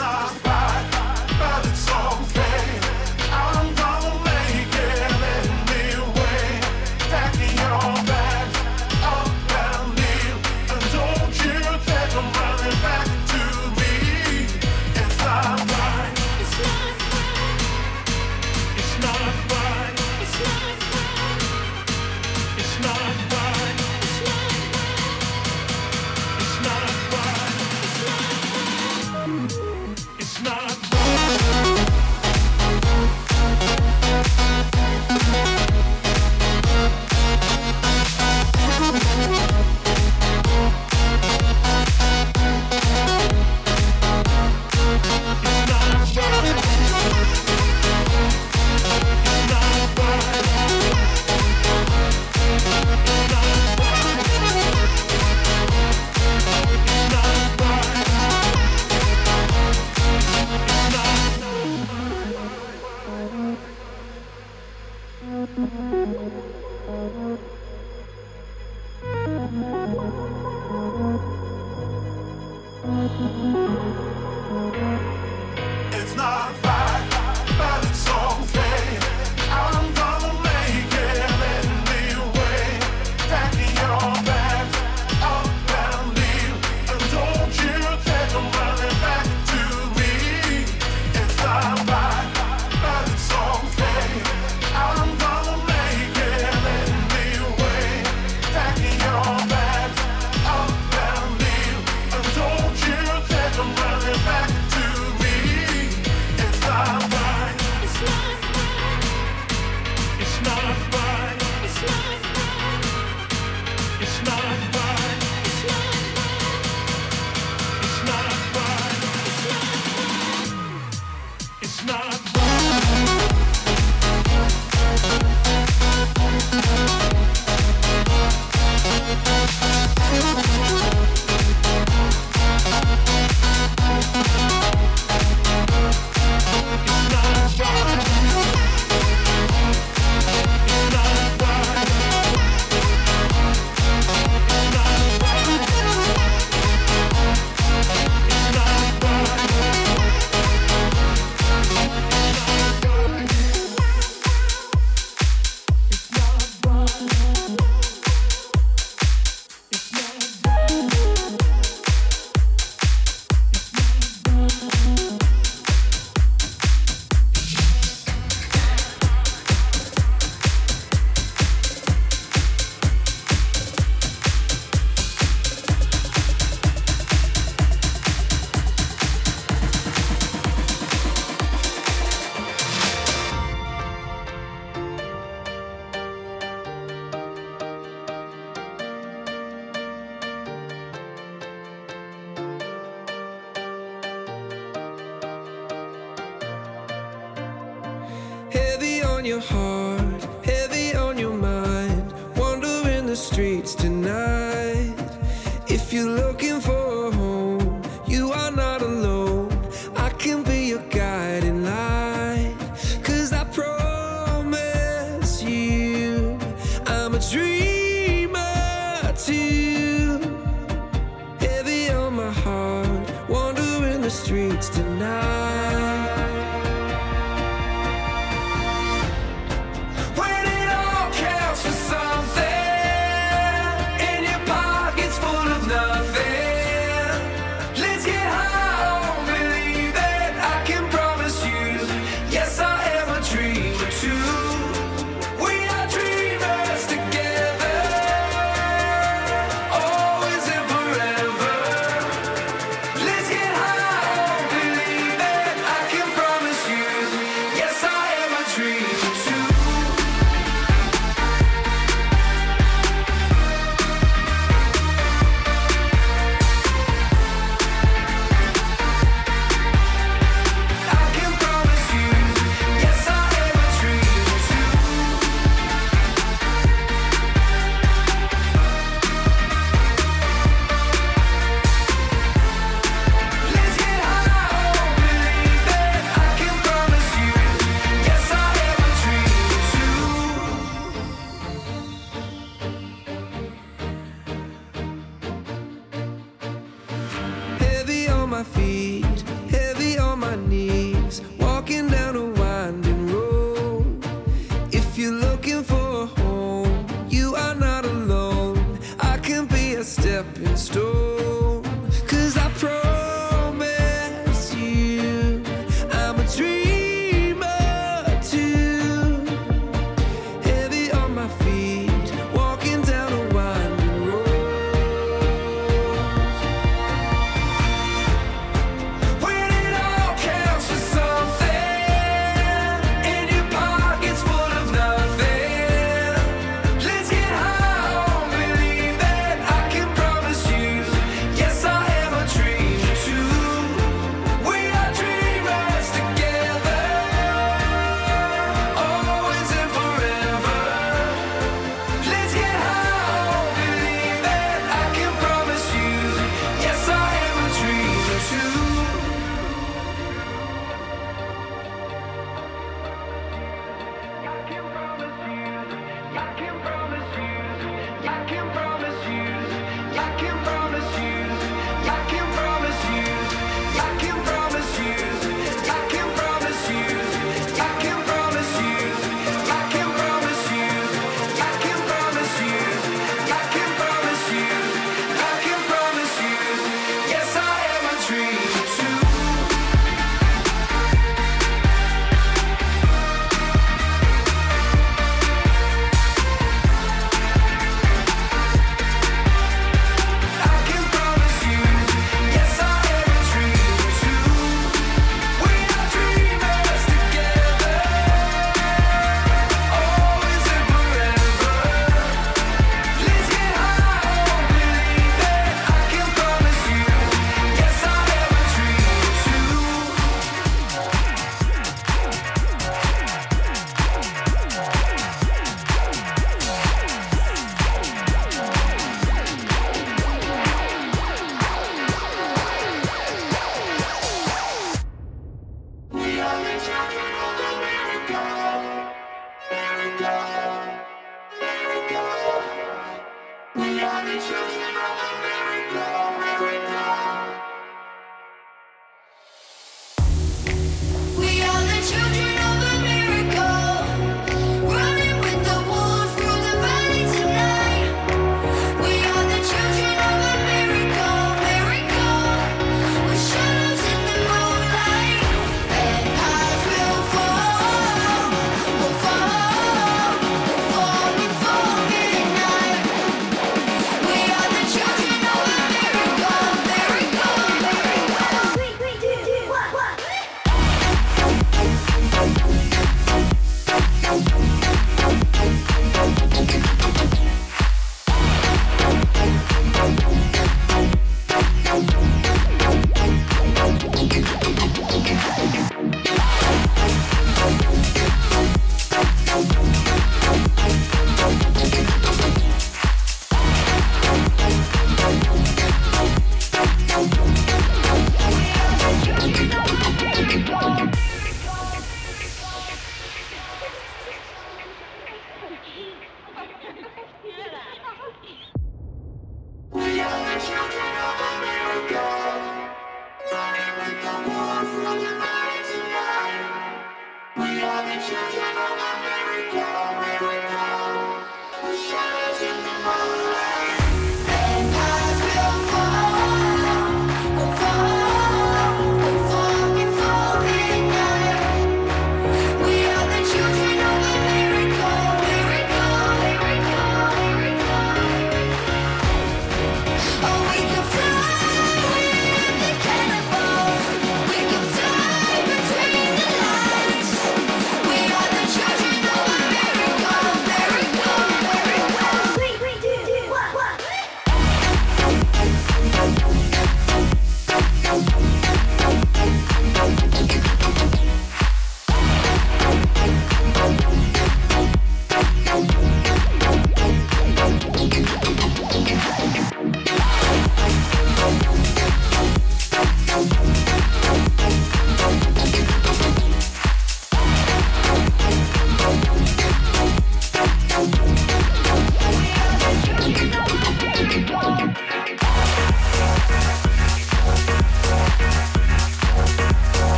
Fiesta. Heavy on my heart, wandering the streets tonight. my feet.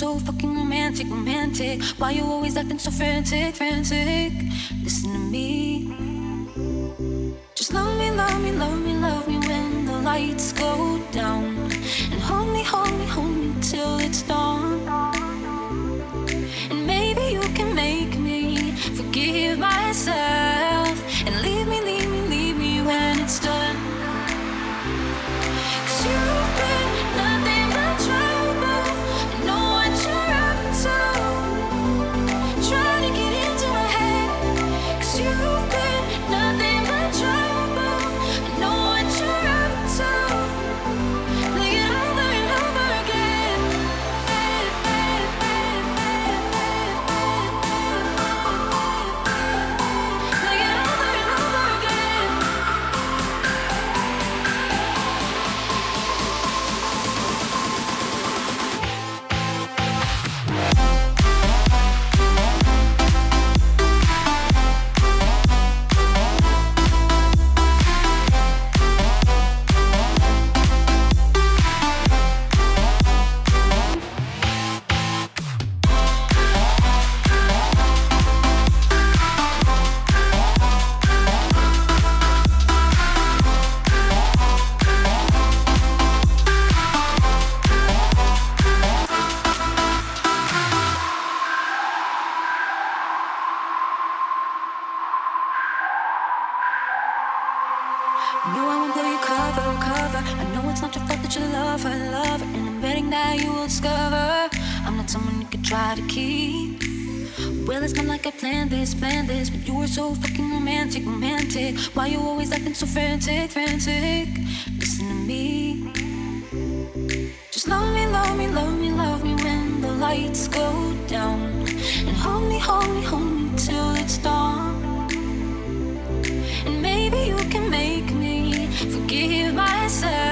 so fucking romantic, romantic. Why you always acting so frantic, frantic? Listen to me. Just love me, love me, love me, love me when the lights go down. And hold me, hold me, hold me till it's dawn. And maybe you can make me forgive myself. This, but you were so fucking romantic, romantic. Why you always acting so frantic, frantic? Listen to me. Just love me, love me, love me, love me when the lights go down. And hold me, hold me, hold me till it's dawn. And maybe you can make me forgive myself.